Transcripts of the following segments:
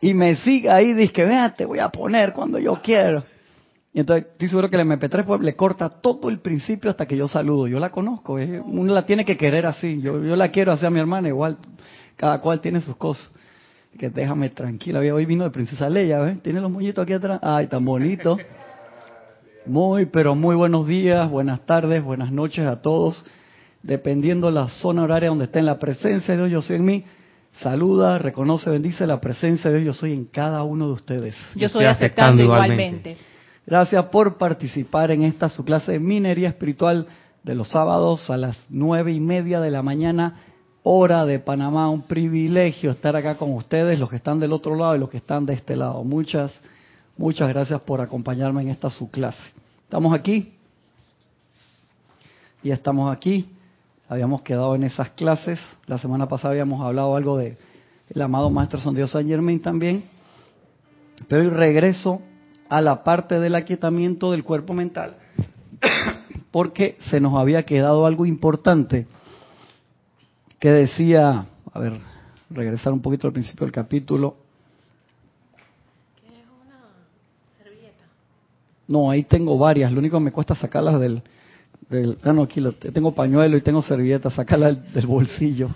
y me sigue ahí, dice que vea, te voy a poner cuando yo quiero. Y entonces estoy seguro que el MP3 pues, le corta todo el principio hasta que yo saludo. Yo la conozco, uno la tiene que querer así. Yo, yo la quiero así a mi hermana, igual cada cual tiene sus cosas. Que déjame tranquila. Hoy vino de Princesa Leia, ¿ves? Tiene los moñitos aquí atrás. Ay, tan bonito. Muy, pero muy buenos días, buenas tardes, buenas noches a todos. Dependiendo la zona horaria donde esté en la presencia de Dios, yo soy en mí. Saluda, reconoce, bendice la presencia de Dios, yo soy en cada uno de ustedes. Yo estoy aceptando, igualmente. Gracias por participar en esta su clase de minería espiritual de los sábados a las nueve y media de la mañana, hora de Panamá. Un privilegio estar acá con ustedes, los que están del otro lado y los que están de este lado. Muchas, muchas gracias por acompañarme en esta su clase. Estamos aquí. Ya estamos aquí. Habíamos quedado en esas clases. La semana pasada habíamos hablado algo de el amado Maestro San Dios San Germain también. Pero el regreso a la parte del aquietamiento del cuerpo mental, porque se nos había quedado algo importante que decía, a ver, regresar un poquito al principio del capítulo. ¿Qué es una servilleta? No, ahí tengo varias, lo único que me cuesta sacarlas del... del ah, no, aquí tengo pañuelo y tengo servilleta, sacarlas del, bolsillo.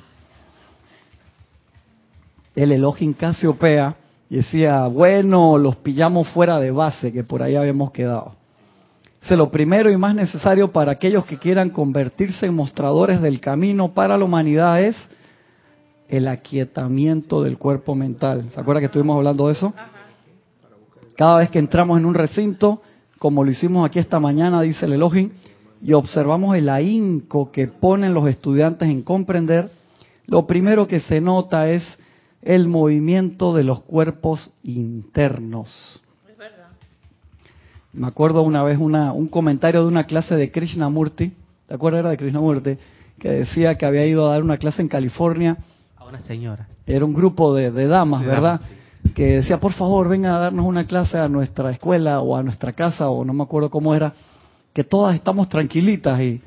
El Elohim Casiopea y decía, bueno, los pillamos fuera de base, que por ahí habíamos quedado. Dice, lo primero y más necesario para aquellos que quieran convertirse en mostradores del camino para la humanidad es el aquietamiento del cuerpo mental. ¿Se acuerda que estuvimos hablando de eso? Cada vez que entramos en un recinto, como lo hicimos aquí esta mañana, dice el Elohim, y observamos el ahínco que ponen los estudiantes en comprender, lo primero que se nota es el movimiento de los cuerpos internos. Es verdad. Me acuerdo una vez una, un comentario de una clase de Krishnamurti, ¿te acuerdas? Era de Krishnamurti, que decía que había ido a dar una clase en California. A una señora. Era un grupo de, damas, ¿verdad? Que decía, por favor, venga a darnos una clase a nuestra escuela o a nuestra casa, o no me acuerdo cómo era, que todas estamos tranquilitas y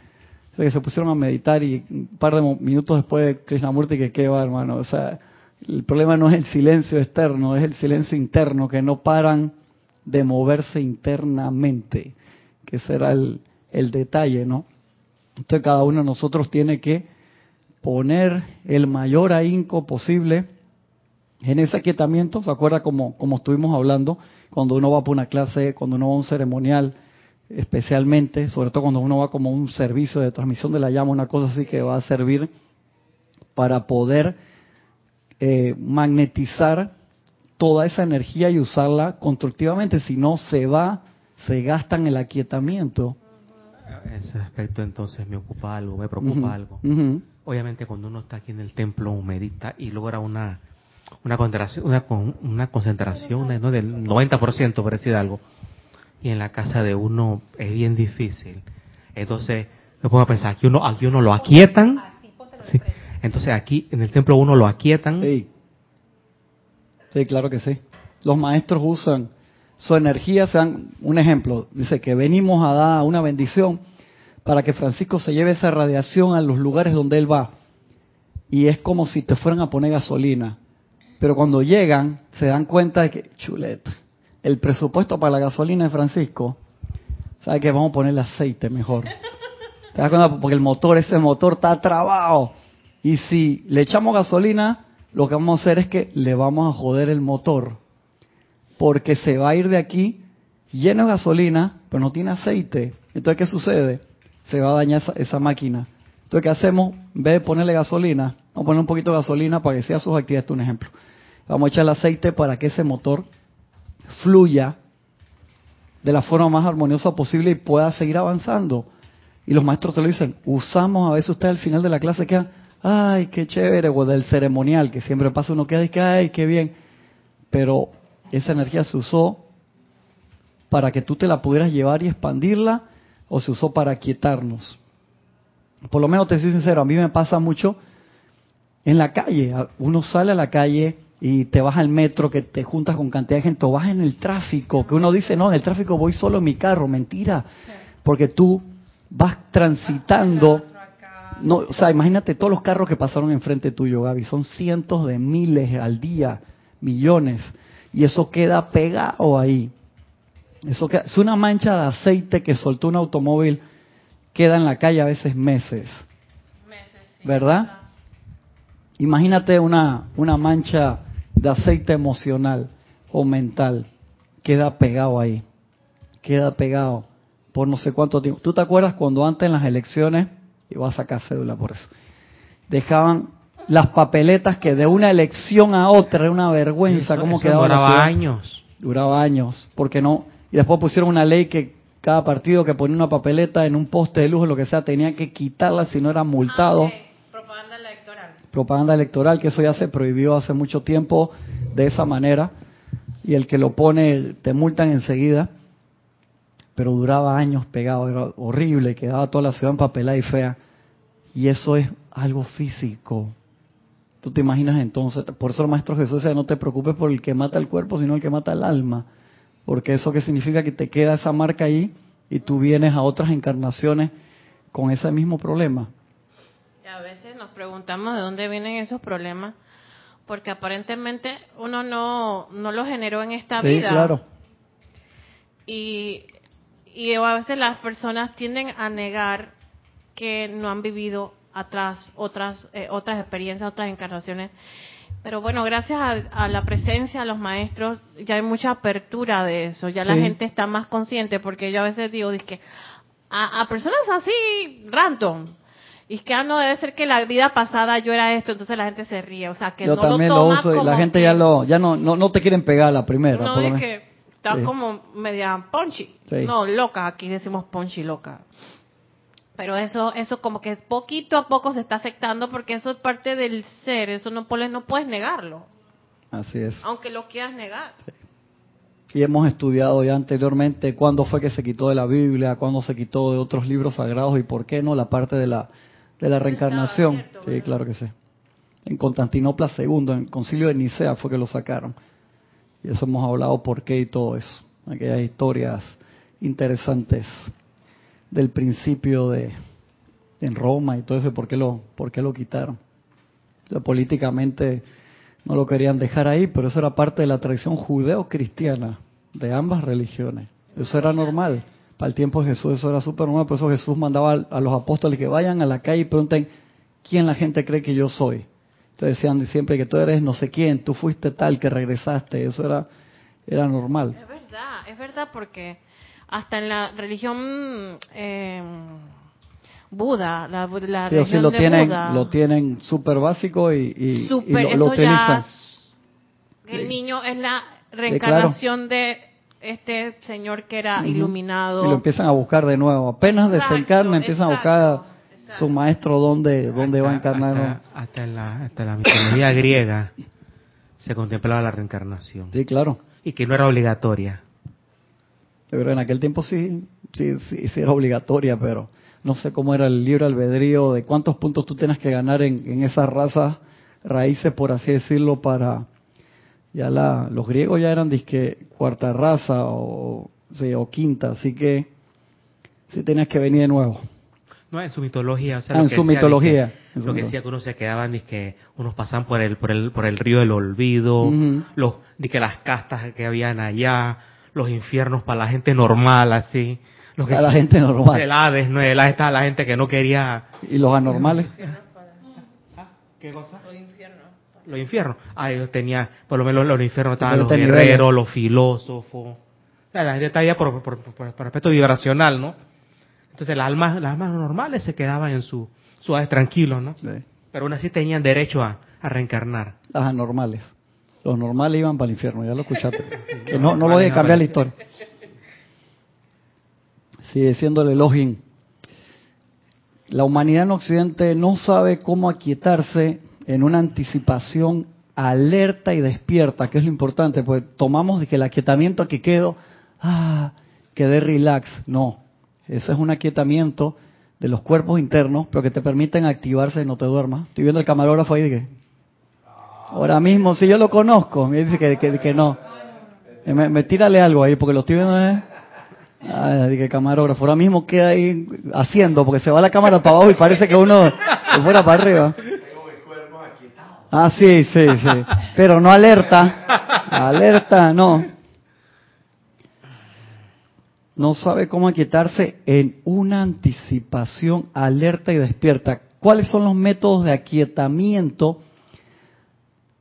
que se pusieron a meditar y un par de minutos después Krishnamurti que qué va, hermano, o sea, el problema no es el silencio externo, es el silencio interno, que no paran de moverse internamente, que será el, el detalle, ¿no? Entonces cada uno de nosotros tiene que poner el mayor ahínco posible en ese aquietamiento, ¿se acuerda como, como estuvimos hablando? Cuando uno va por una clase, cuando uno va a un ceremonial, especialmente, sobre todo cuando uno va como un servicio de transmisión de la llama, una cosa así que va a servir para poder eh, magnetizar toda esa energía y usarla constructivamente, si no se va, se gasta en el aquietamiento. Ese aspecto entonces me ocupa algo, me preocupa algo. Obviamente cuando uno está aquí en el templo medita y logra una una concentración, una, una concentración ¿no? del 90% por decir algo, y en la casa de uno es bien difícil. Entonces, me pongo a pensar, aquí uno, aquí uno lo aquietan, sí, entonces aquí en el templo uno lo aquietan. Sí. sí, claro que sí. Los maestros usan su energía, sean un ejemplo, dice que venimos a dar una bendición para que Francisco se lleve esa radiación a los lugares donde él va. Y es como si te fueran a poner gasolina. Pero cuando llegan, se dan cuenta de que, chuleta, el presupuesto para la gasolina de Francisco, ¿sabe que Vamos a ponerle aceite mejor. ¿Te das cuenta? Porque el motor, ese motor está trabado. Y si le echamos gasolina, lo que vamos a hacer es que le vamos a joder el motor. Porque se va a ir de aquí lleno de gasolina, pero no tiene aceite. Entonces, ¿qué sucede? Se va a dañar esa, máquina. Entonces, ¿qué hacemos? En vez de ponerle gasolina, vamos a poner un poquito de gasolina para que sea sus actividades. Un ejemplo. Vamos a echar el aceite para que ese motor fluya de la forma más armoniosa posible y pueda seguir avanzando. Y los maestros te lo dicen, usamos a veces usted al final de la clase queda, ay, qué chévere, o del ceremonial, que siempre pasa uno que dice, ay, qué bien. Pero esa energía se usó para que tú te la pudieras llevar y expandirla, o se usó para quietarnos. Por lo menos te soy sincero, a mí me pasa mucho en la calle. Uno sale a la calle y te vas al metro, que te juntas con cantidad de gente, o vas en el tráfico, que uno dice, no, en el tráfico voy solo en mi carro, mentira, porque tú vas transitando no, o sea, imagínate todos los carros que pasaron enfrente tuyo, Gaby. Son cientos de miles al día, millones. y eso queda pegado ahí. Eso es una mancha de aceite que soltó un automóvil, queda en la calle a veces meses. ¿Verdad? Imagínate una, una mancha de aceite emocional o mental, queda pegado ahí, queda pegado por no sé cuánto tiempo. ¿Tú te acuerdas cuando antes en las elecciones, y vas a sacar cédula por eso, dejaban las papeletas que de una elección a otra era una vergüenza, cómo quedaba duraba años. Duraba años, porque no, y después pusieron una ley que cada partido que ponía una papeleta en un poste de luz o lo que sea tenía que quitarla si no era multado. Ah. Propaganda electoral, que eso ya se prohibió hace mucho tiempo de esa manera. Y el que lo pone te multan enseguida. Pero duraba años pegado, era horrible, quedaba toda la ciudad empapelada y fea. Y eso es algo físico. Tú te imaginas entonces, por eso el Maestro Jesús dice, no te preocupes por el que mata el cuerpo, sino el que mata el alma porque eso que significa que te queda esa marca ahí y tú vienes a otras encarnaciones con ese mismo problema. A nos preguntamos de dónde vienen esos problemas, porque aparentemente uno no, no lo generó en esta sí, vida. claro. Y, y a veces las personas tienden a negar que no han vivido atrás otras eh, otras experiencias, otras encarnaciones pero bueno, gracias a, la presencia de los maestros ya hay mucha apertura de eso, ya la gente está más consciente, porque yo a veces digo, que a, personas así, random, y que ah, no debe ser que la vida pasada yo era esto, entonces la gente se ríe, o sea, que yo también lo, uso y la gente ya lo, ya no, no, te quieren pegar la primera. No, es que estás como media punchy, no, loca, aquí decimos punchy loca. Pero eso, eso como que poquito a poco se está aceptando porque eso es parte del ser, eso no puedes, no puedes negarlo. Así es. Aunque lo quieras negar. Y hemos estudiado ya anteriormente cuándo fue que se quitó de la Biblia, cuándo se quitó de otros libros sagrados y por qué no la parte de la, de la reencarnación. sí, claro que sí. En Constantinopla II, en el concilio de Nicea fue que lo sacaron. Y eso hemos hablado por qué y todo eso. Aquellas historias interesantes del principio de en Roma y todo eso, ¿por qué lo, por qué lo quitaron? políticamente no lo querían dejar ahí, pero eso era parte de la tradición judeo-cristiana de ambas religiones. Eso era normal. Para el tiempo de Jesús eso era súper normal, por eso Jesús mandaba a los apóstoles que vayan a la calle y pregunten quién la gente cree que yo soy. Entonces decían siempre que tú eres no sé quién, tú fuiste tal, que regresaste, eso era, era normal. Es verdad, es verdad porque hasta en la religión eh, Buda, la, la religión lo de tienen, Buda. Lo tienen súper básico y, y, lo, utilizan. el niño es la reencarnación de este señor que era iluminado. Y lo empiezan a buscar de nuevo. Apenas desencarna, empiezan a buscar su maestro dónde, dónde va a encarnar. Hasta, en la, hasta la mitología griega se contemplaba la reencarnación. Sí, claro. Y que no era obligatoria. Pero en aquel tiempo sí, sí, sí, era obligatoria, pero no sé cómo era el libre albedrío, de cuántos puntos tú tienes que ganar en, en esas razas raíces, por así decirlo, para... Ya la, los griegos ya eran disque cuarta raza o, o quinta, así que sí tenías que venir de nuevo. No, en su mitología. O sea, ah, en su mitología. lo que decía que unos se quedaban, que unos pasaban por el, por el, por el río del olvido, los, de que las castas que habían allá, los infiernos para la gente normal, así. Los que, para la gente normal. El Hades, no, el Hades está la gente que no quería. ¿Y los anormales? ¿Qué cosa? Los infiernos. Ah, ellos tenían, por lo menos los infiernos estaban los guerreros, los filósofos. O sea, la gente está ahí por, por, por, aspecto vibracional, ¿no? Entonces las almas, las almas normales se quedaban en su, su Hades tranquilo, ¿no? Sí. Pero aún así tenían derecho a, a reencarnar. Las anormales. Los normales iban para el infierno, ya lo escuchaste. que no, no voy a cambiar la historia. Sigue siendo el La humanidad en Occidente no sabe cómo aquietarse en una anticipación alerta y despierta, que es lo importante, pues tomamos de que el aquietamiento que quedo, ah, quedé relax. No, ese es un aquietamiento de los cuerpos internos, pero que te permiten activarse y no te duermas. Estoy viendo el camarógrafo ahí que Ahora mismo, si yo lo conozco, me dice que, que, no. Me, me, tírale algo ahí, porque lo estoy viendo. ¿eh? Ah, que camarógrafo. Ahora mismo queda ahí haciendo, porque se va la cámara para abajo y parece que uno se fuera para arriba. Ah, sí, sí, sí. Pero no alerta. Alerta, no. No sabe cómo aquietarse en una anticipación alerta y despierta. ¿Cuáles son los métodos de aquietamiento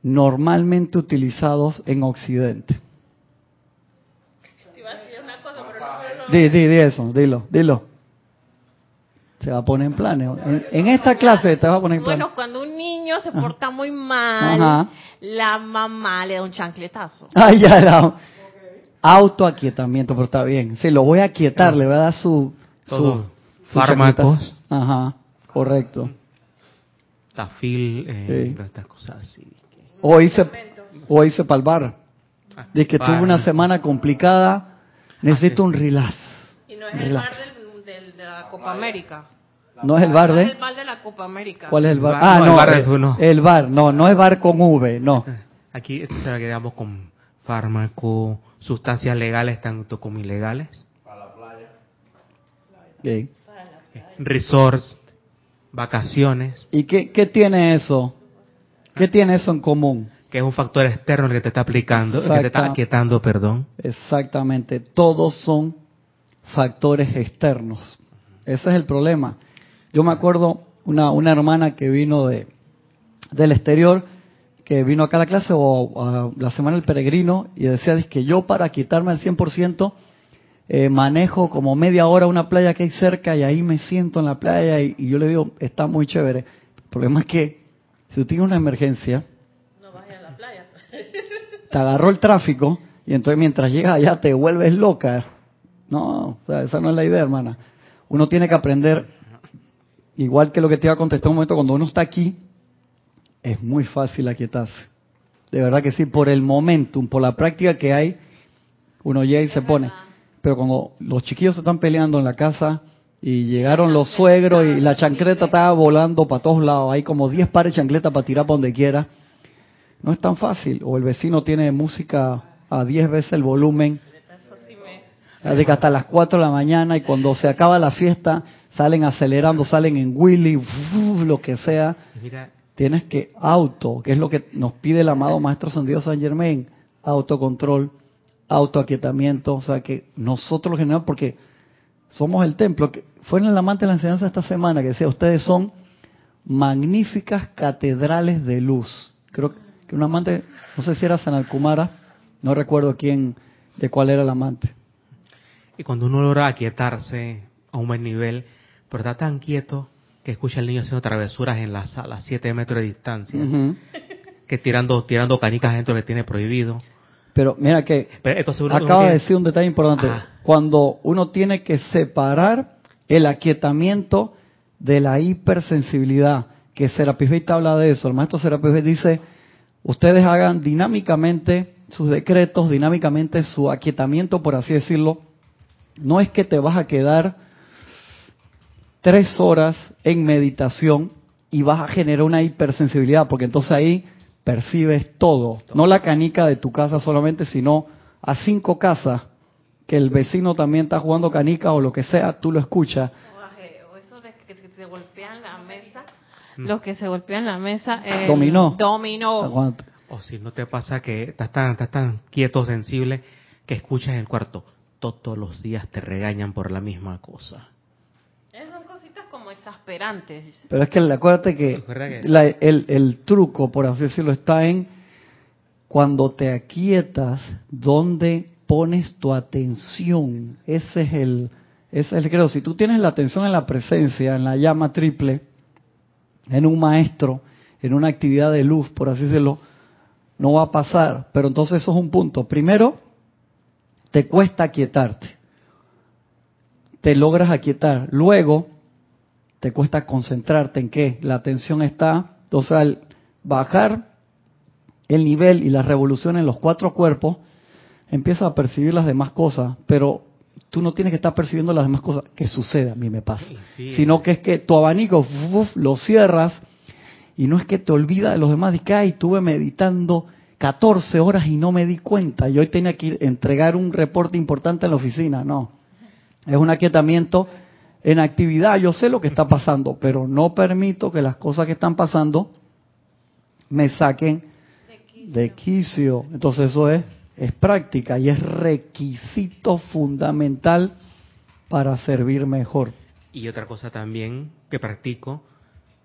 normalmente utilizados en Occidente? Di, di, di eso, dilo, dilo. Se va a poner en planes. En, esta clase te va a poner en planes. Bueno, cuando un niño se porta muy mal, la mamá le da un chancletazo. Ay, ya, la, autoaquietamiento, pero está bien. Sí, lo voy a aquietar, le voy a dar su, su, fármacos. Ajá, correcto. Tafil, eh, estas cosas así. O hice, o hice palbar. Ah, de que tuve una semana complicada Necesito un relax. Y no es el bar del, de la Copa América. No es el bar de. No es el bar de la Copa América. ¿Cuál es el bar? Ah, no, el bar, el, uno. el bar, no, no es bar con V, no. Aquí se quedamos con fármaco, sustancias legales tanto como ilegales. Para la playa. Okay. Resorts, vacaciones. ¿Y qué, qué tiene eso? ¿Qué tiene eso en común? que es un factor externo el que te está aplicando, el que te está aquietando, perdón. Exactamente, todos son factores externos. Ese es el problema. Yo me acuerdo una, una hermana que vino de del exterior, que vino acá a la clase o a la semana del peregrino y decía que yo para quitarme al 100% eh, manejo como media hora una playa que hay cerca y ahí me siento en la playa y, y yo le digo, está muy chévere. El problema es que si tú tienes una emergencia, te agarró el tráfico y entonces mientras llegas allá te vuelves loca. No, o sea, esa no es la idea, hermana. Uno tiene que aprender, igual que lo que te iba a contestar un momento, cuando uno está aquí, es muy fácil aquietarse. De verdad que sí, por el momentum, por la práctica que hay, uno llega y se pone. Pero cuando los chiquillos se están peleando en la casa y llegaron los suegros y la chancleta estaba volando para todos lados, hay como 10 pares de chancleta para tirar para donde quiera, no es tan fácil. O el vecino tiene música a 10 veces el volumen. De que hasta las 4 de la mañana y cuando se acaba la fiesta salen acelerando, salen en Willy, lo que sea. Tienes que auto, que es lo que nos pide el amado Maestro Sandido San Germain, autocontrol, autoaquietamiento, o sea que nosotros generamos, porque somos el templo, que fue en el amante de la enseñanza esta semana que decía, ustedes son magníficas catedrales de luz. Creo que un amante, no sé si era Sanalcumara, no recuerdo quién, de cuál era el amante. Y cuando uno logra aquietarse a un buen nivel, pero está tan quieto que escucha al niño haciendo travesuras en la sala, a 7 metros de distancia, que tirando tirando canicas dentro le tiene prohibido. Pero mira que acaba de decir un detalle importante. Cuando uno tiene que separar el aquietamiento de la hipersensibilidad, que Serapis Bey habla de eso. El maestro Serapis Bey dice ustedes hagan dinámicamente sus decretos, dinámicamente su aquietamiento, por así decirlo. No es que te vas a quedar tres horas en meditación y vas a generar una hipersensibilidad, porque entonces ahí percibes todo, no la canica de tu casa solamente, sino a cinco casas que el vecino también está jugando canica o lo que sea, tú lo escuchas. O eso de que te golpean la mesa los que se golpean la mesa. dominó. Dominó. O si no te pasa que estás tan, estás tan quieto, sensible, que escuchas en el cuarto, todos los días te regañan por la misma cosa. Exasperantes. Pero es que acuérdate que, el, el truco, por así decirlo, está en cuando te aquietas, ¿dónde pones tu atención? Ese es el, ese es el creo. Si tú tienes la atención en la presencia, en la llama triple, en un maestro, en una actividad de luz, por así decirlo, no va a pasar. Pero entonces eso es un punto. Primero, te cuesta aquietarte. Te logras aquietar. Luego, te cuesta concentrarte en qué. La atención está. Entonces, al bajar el nivel y la revolución en los cuatro cuerpos, empiezas a percibir las demás cosas. Pero tú no tienes que estar percibiendo las demás cosas que sucede, a mí me pasa, sino que es que tu abanico lo cierras y no es que te olvidas de los demás, y que, ay, estuve meditando 14 horas y no me di cuenta, y hoy tenía que entregar un reporte importante en la oficina, no, es un aquietamiento en actividad, yo sé lo que está pasando, pero no permito que las cosas que están pasando me saquen De quicio. Entonces eso es, es práctica y es requisito fundamental para servir mejor. Y otra cosa también que practico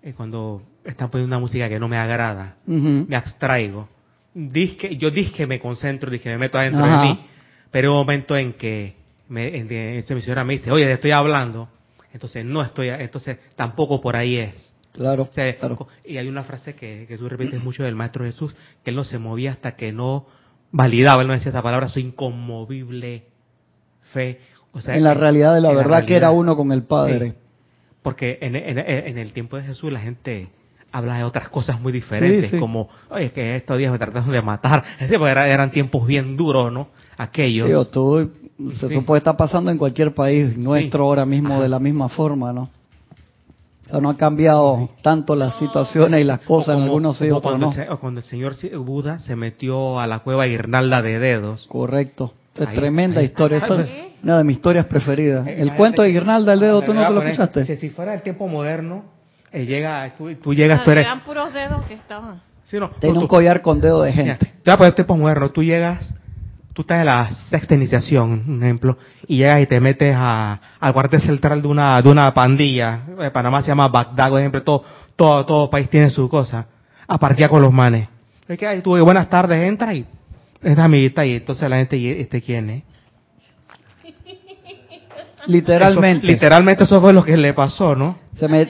es cuando están poniendo una música que no me agrada, me abstraigo. Disque, yo que me concentro, que me meto adentro de mí, pero hay un momento en que me, en, me dice, oye, te estoy hablando, entonces no estoy, entonces tampoco por ahí es. Claro, Y hay una frase que, que tú repites mucho del Maestro Jesús, que él no se movía hasta que no validaba, él no decía esa palabra, su inconmovible fe. O sea, en la realidad de la verdad que era uno con el Padre. porque en, en, el tiempo de Jesús la gente habla de otras cosas muy diferentes, como, oye, que estos días me trataron de matar. porque eran tiempos bien duros, ¿no? Aquellos. Digo, todo se supone estar pasando en cualquier país nuestro ahora mismo de la misma forma, ¿no? O sea, no ha cambiado tanto las situaciones y las cosas en algunos otros no. o cuando el señor Buda se metió a la cueva guirnalda de dedos. Correcto. Es tremenda historia. Esa es una de mis historias preferidas. Eh, el cuento de guirnalda del dedo, ¿tú no te lo escuchaste? Si, fuera el tiempo moderno, eh, llega, tú, tú llegas, tú eres... Eran puros dedos que estaban. Tiene un collar con dedo de gente. Te voy a poner tiempo moderno. Tú llegas tú estás en la sexta iniciación, un ejemplo, y llegas y te metes a, al cuartel central de una, de una pandilla, en Panamá se llama Bagdad, por ejemplo, todo, todo, todo país tiene su cosa, a partir con los manes. Es que tú, buenas tardes, entra y es amiguita y entonces la gente, ¿este quién es? Literalmente. literalmente eso fue lo que le pasó, ¿no? Se me,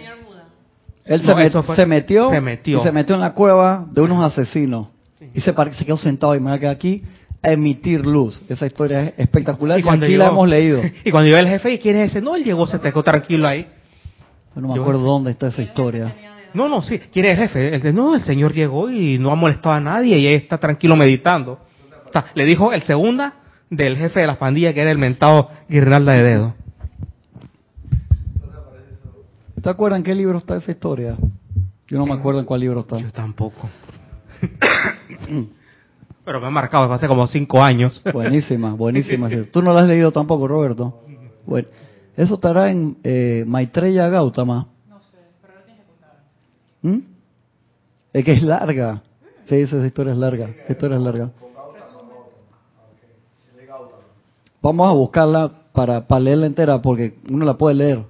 él se, se, metió, se metió y se metió en la cueva de unos asesinos. Y se, se quedó sentado y me que aquí emitir luz. Esa historia es espectacular y, cuando aquí la hemos leído. Y cuando llegó el jefe, ¿y quién es ese? No, él llegó, se quedó tranquilo ahí. no me acuerdo dónde está esa historia. No, no, sí. ¿Quién es el jefe? El de, no, el señor llegó y no ha molestado a nadie y ahí está tranquilo meditando. le dijo el segunda del jefe de la pandilla que era el mentado Guirnalda de Dedo. ¿Te acuerdas en qué libro está esa historia? Yo no me acuerdo en cuál libro está. Yo tampoco. Pero me ha marcado hace como cinco años. Buenísima, buenísima. Tú no la has leído tampoco, Roberto. Bueno, eso estará en eh, Maitreya Gautama. No sé, pero tienes que contar. ¿Mm? Es que es larga. Sí, esa historia es larga. Esa historia es larga. Vamos a buscarla para, para leerla entera porque uno la puede leer.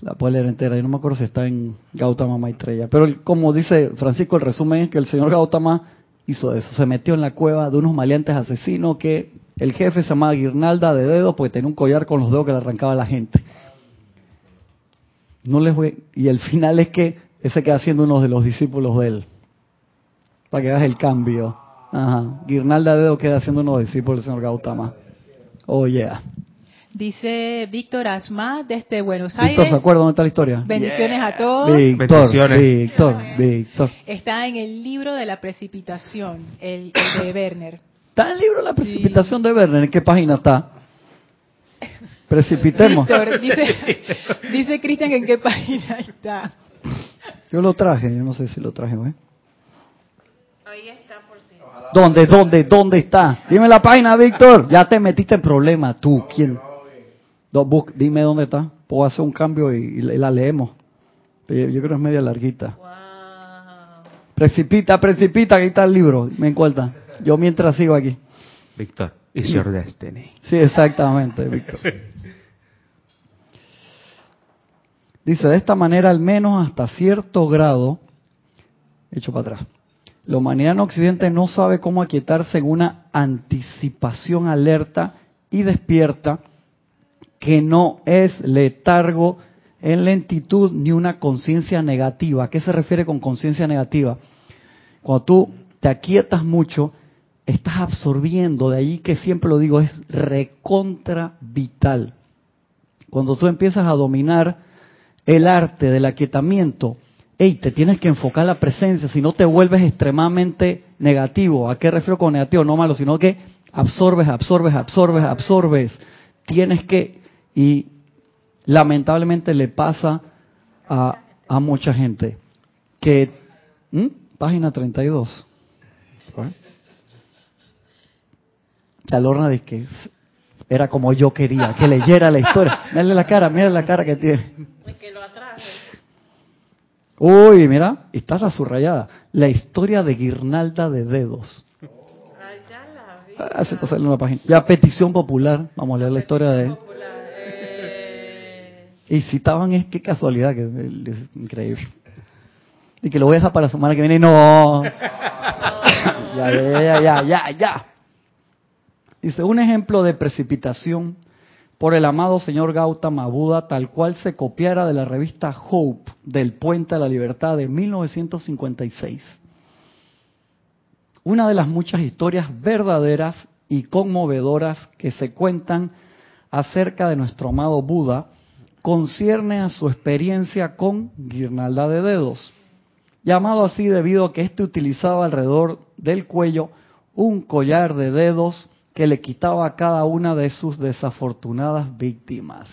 La puede leer entera. Yo no me acuerdo si está en Gautama Maitreya. Pero como dice Francisco, el resumen es que el señor Gautama hizo eso, se metió en la cueva de unos maleantes asesinos que el jefe se llamaba Guirnalda de dedos porque tenía un collar con los dedos que le arrancaba la gente. No les voy, y el final es que ese queda siendo uno de los discípulos de él. Para que veas el cambio. Ajá. Guirnalda de dedos queda siendo uno de los discípulos del señor Gautama. Oh yeah. Dice Víctor Asma desde Buenos Aires. Víctor, ¿se acuerda dónde está la historia? Bendiciones a todos. Víctor, Víctor, Víctor. Está en el libro de la precipitación, el, de Werner. ¿Está en el libro de la precipitación de Werner? ¿En qué página está? Precipitemos. Víctor, dice Cristian en qué página está. Yo lo traje, yo no sé si lo traje, ¿eh? Ahí está por si. ¿Dónde, dónde, dónde está? Dime la página, Víctor. Ya te metiste en problema, tú. ¿Quién? Dime dónde está. Puedo hacer un cambio y, la leemos. Yo, creo que es media larguita. Precipita, precipita, ahí está el libro. Me encuentra. Yo mientras sigo aquí. Víctor, it's your destiny. Sí, exactamente, Víctor. Dice, de esta manera, al menos hasta cierto grado, hecho para atrás, la humanidad en Occidente no sabe cómo aquietarse en una anticipación alerta y despierta que no es letargo en lentitud ni una conciencia negativa. ¿A qué se refiere con conciencia negativa? Cuando tú te aquietas mucho, estás absorbiendo, de ahí que siempre lo digo, es recontra vital. Cuando tú empiezas a dominar el arte del aquietamiento, hey, te tienes que enfocar la presencia, si no te vuelves extremadamente negativo. ¿A qué refiero con negativo? No malo, sino que absorbes, absorbes, absorbes, absorbes. Tienes que y lamentablemente le pasa a, a mucha gente que... Página 32. La Lorna dice que era como yo quería, que leyera la historia. Mírale la cara, mira la cara que tiene. que lo atraje. Uy, mira, está la subrayada. La historia de guirnalda de dedos. Ah, se en una página. Ya, petición popular. Vamos a leer la historia de... Eh. Y citaban, es qué casualidad, que es increíble. Y que lo voy a dejar para la semana que viene. No. ya, ya, ya, ya, ya. Dice, un ejemplo de precipitación por el amado señor Gautama Buda, tal cual se copiara de la revista Hope del Puente a la Libertad de 1956. Una de las muchas historias verdaderas y conmovedoras que se cuentan acerca de nuestro amado Buda concierne a su experiencia con guirnalda de dedos, llamado así debido a que éste utilizaba alrededor del cuello un collar de dedos que le quitaba a cada una de sus desafortunadas víctimas.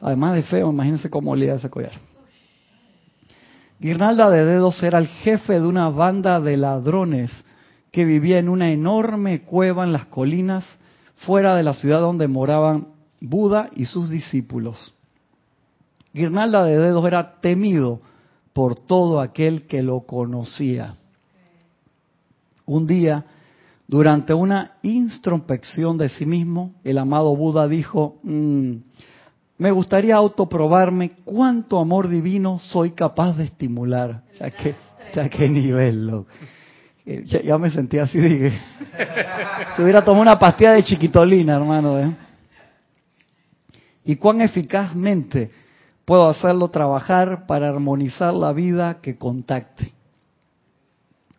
Además de feo, imagínense cómo olía ese collar. Guirnalda de Dedos era el jefe de una banda de ladrones que vivía en una enorme cueva en las colinas fuera de la ciudad donde moraban Buda y sus discípulos. Guirnalda de Dedos era temido por todo aquel que lo conocía. Un día, durante una introspección de sí mismo, el amado Buda dijo, mm, me gustaría autoprobarme cuánto amor divino soy capaz de estimular. Ya que, ya qué nivel, ya, me sentía así, dije. Se hubiera tomado una pastilla de chiquitolina, hermano. ¿eh? Y cuán eficazmente puedo hacerlo trabajar para armonizar la vida que contacte.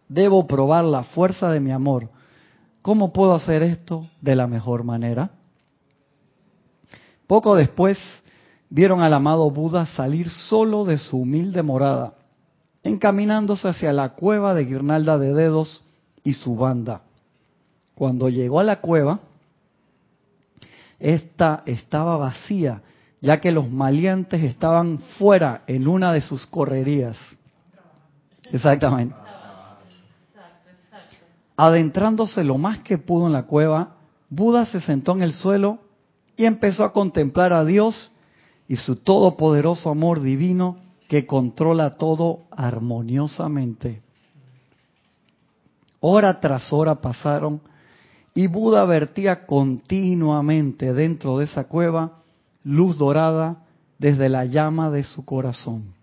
Debo probar la fuerza de mi amor ¿Cómo puedo hacer esto de la mejor manera? Poco después vieron al amado Buda salir solo de su humilde morada, encaminándose hacia la cueva de guirnalda de dedos y su banda. Cuando llegó a la cueva, esta estaba vacía, ya que los maleantes estaban fuera en una de sus correrías. Exactamente. Adentrándose lo más que pudo en la cueva, Buda se sentó en el suelo y empezó a contemplar a Dios y su todopoderoso amor divino que controla todo armoniosamente. Hora tras hora pasaron y Buda vertía continuamente dentro de esa cueva luz dorada desde la llama de su corazón,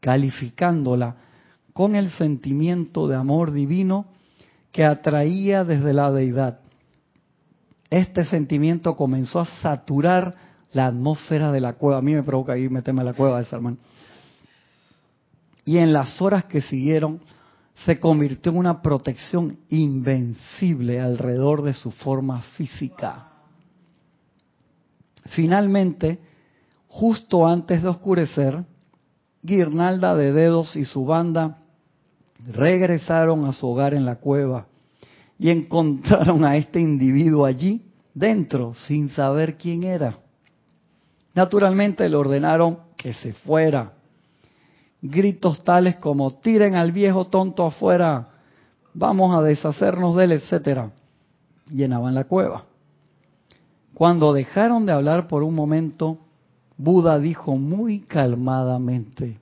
calificándola con el sentimiento de amor divino que atraía desde la deidad. Este sentimiento comenzó a saturar la atmósfera de la cueva. A mí me provoca ir meterme a la cueva ese hermano. Y en las horas que siguieron, se convirtió en una protección invencible alrededor de su forma física. Finalmente, justo antes de oscurecer, Guirnalda de Dedos y su banda regresaron a su hogar en la cueva y encontraron a este individuo allí dentro sin saber quién era. Naturalmente le ordenaron que se fuera. Gritos tales como tiren al viejo tonto afuera, vamos a deshacernos de él, etcétera, llenaban la cueva. Cuando dejaron de hablar por un momento, Buda dijo muy calmadamente,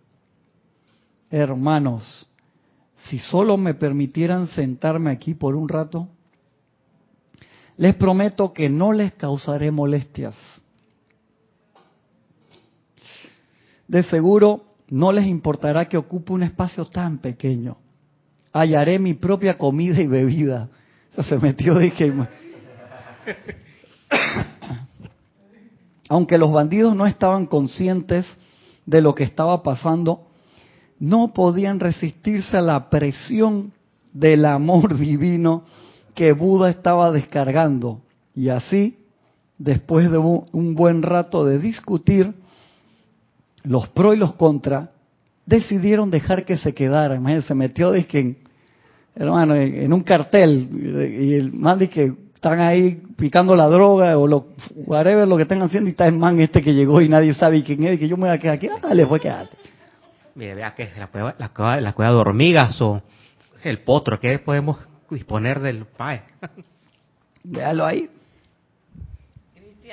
hermanos, si solo me permitieran sentarme aquí por un rato, les prometo que no les causaré molestias. De seguro no les importará que ocupe un espacio tan pequeño. Hallaré mi propia comida y bebida. se metió, dije. Aunque los bandidos no estaban conscientes de lo que estaba pasando, no podían resistirse a la presión del amor divino que Buda estaba descargando. Y así, después de un buen rato de discutir los pros y los contras, decidieron dejar que se quedara. Imagínense, se metió en, hermano, en un cartel y el man dice que están ahí picando la droga o lo whatever lo que están haciendo y está el man este que llegó y nadie sabe quién es y que yo me voy a quedar aquí, ah, le voy a quedarte. Mire, vea que la cueva, la, cueva, la cueva de hormigas o el potro, ¿qué podemos disponer del PAE? Véalo ahí.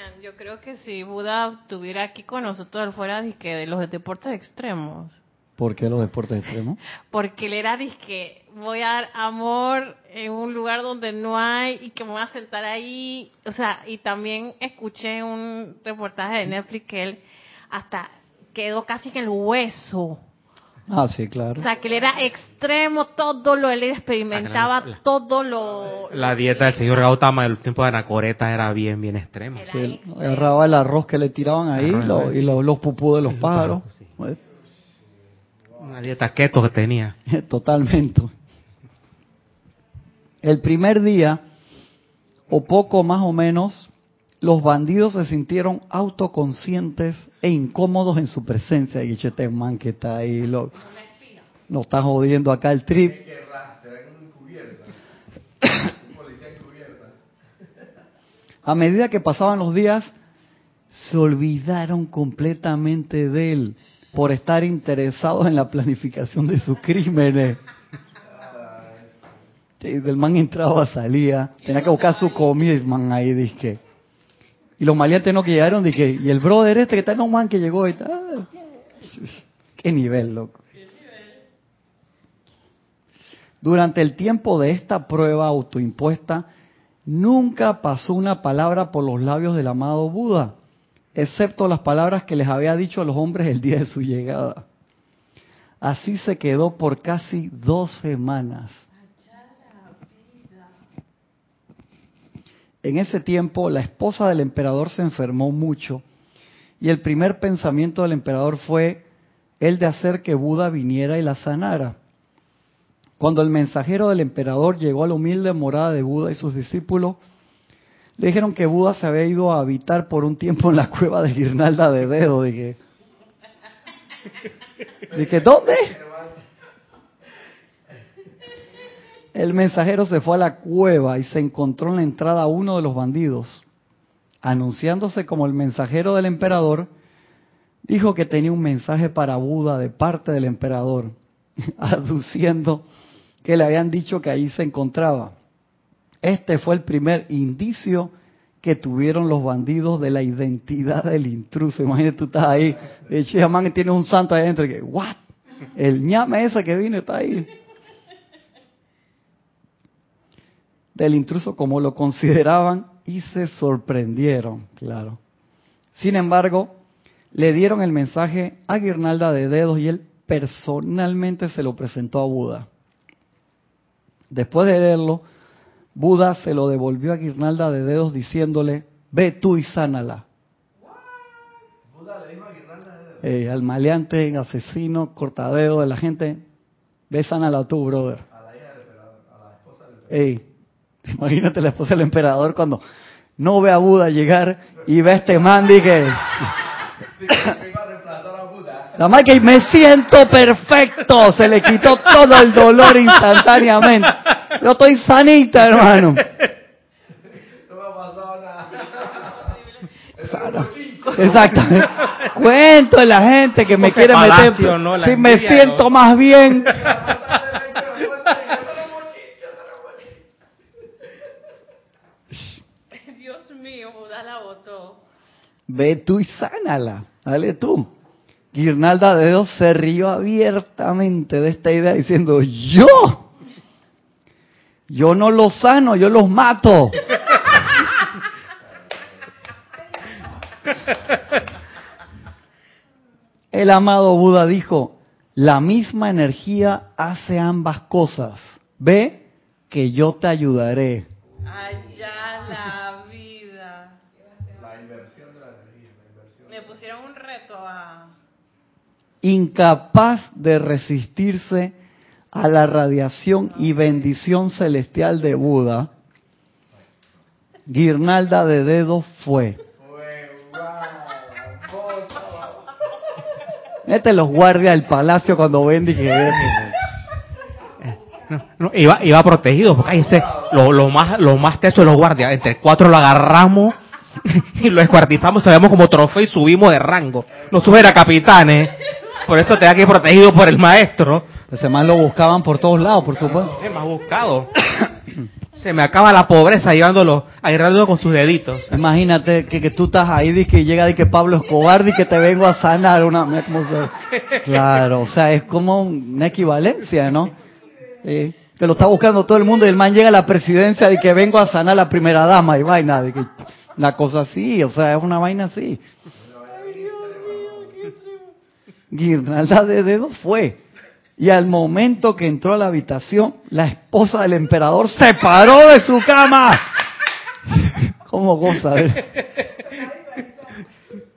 Cristian, yo creo que si Buda estuviera aquí con nosotros, él fuera disque de los deportes extremos. ¿Por qué los deportes extremos? Porque él era disque, voy a dar amor en un lugar donde no hay y que me voy a sentar ahí. O sea, y también escuché un reportaje de Netflix que él hasta quedó casi que el hueso. Ah, sí, claro. O sea, que él era extremo, todo lo él experimentaba, todo lo... La dieta del señor Gautama en los tiempos de Anacoreta era bien, bien extrema. Sí, él agarraba el arroz que le tiraban ahí lo, y los pupú de los pájaros. Pues, Una dieta keto que tenía. Totalmente. El primer día, o poco más o menos, los bandidos se sintieron autoconscientes e incómodos en su presencia. Y este man que está ahí, lo, nos está jodiendo acá el trip. A medida que pasaban los días, se olvidaron completamente de él por estar interesados en la planificación de sus crímenes. Del man entraba, salía, tenía que buscar su comida y el man ahí dije. Y los maleantes no que llegaron, dije, y el brother este que está en un man que llegó y tal. Qué nivel, loco. Durante el tiempo de esta prueba autoimpuesta, nunca pasó una palabra por los labios del amado Buda, excepto las palabras que les había dicho a los hombres el día de su llegada. Así se quedó por casi dos semanas. En ese tiempo, la esposa del emperador se enfermó mucho y el primer pensamiento del emperador fue el de hacer que Buda viniera y la sanara. Cuando el mensajero del emperador llegó a la humilde morada de Buda y sus discípulos, le dijeron que Buda se había ido a habitar por un tiempo en la cueva de Guirnalda de Dedo. Dije, dije ¿dónde? El mensajero se fue a la cueva y se encontró en la entrada uno de los bandidos. Anunciándose como el mensajero del emperador, dijo que tenía un mensaje para Buda de parte del emperador, aduciendo que le habían dicho que ahí se encontraba. Este fue el primer indicio que tuvieron los bandidos de la identidad del intruso. Imagínate, tú estás ahí, de hecho, man, tiene un santo ahí adentro, que, ¿what? El ñame ese que vino está ahí. Del intruso como lo consideraban y se sorprendieron, claro. Sin embargo, le dieron el mensaje a Guirnalda de dedos y él personalmente se lo presentó a Buda. Después de leerlo, Buda se lo devolvió a Guirnalda de dedos diciéndole, ve tú y sánala. Buda le dijo a Guirnalda de dedos. Eh, al maleante, asesino, cortadedo de la gente, ve sánala tú, brother. A la hija del a la esposa del. Imagínate la esposa del emperador cuando no ve a Buda llegar y ve a este man y que... Nada más que me siento perfecto, se le quitó todo el dolor instantáneamente. Yo estoy sanita, hermano. No me ha pasado nada. Exactamente. Cuento a la gente que me quiere meter. si me siento más bien. Dios mío, Buda la botó. Ve tú y sánala. Dale tú. Guirnalda de Dedos se rió abiertamente de esta idea diciendo, yo, yo no los sano, yo los mato. El amado Buda dijo, la misma energía hace ambas cosas. Ve que yo te ayudaré. Allá la vida. La inversión de la energía. Me pusieron un reto a incapaz de resistirse a la radiación y bendición celestial de Buda, guirnalda de dedos fue. Este los guardias del palacio cuando ven dije no, iba, iba protegido porque ahí ese, lo, más lo teso de los guardias entre cuatro lo agarramos y lo escuartizamos sabemos como trofeo y subimos de rango. No sube a capitanes por eso te da que protegido por el maestro. Ese más lo buscaban por todos lados, por supuesto. Sí, más buscado. Se me acaba la pobreza llevándolo, agarrándolo con sus deditos. Imagínate que, que tú estás ahí y que llega y que Pablo Escobar y que te vengo a sanar una mira cómo se- claro, o sea, es como una equivalencia, ¿no? Sí, que lo está buscando todo el mundo y el man llega a la presidencia y que vengo a sanar a la primera dama y vaina, de que una cosa así, o sea, es una vaina así. Guirnalda de dedos fue. Y al momento que entró a la habitación, la esposa del emperador se paró de su cama. ¿Cómo goza? Ver.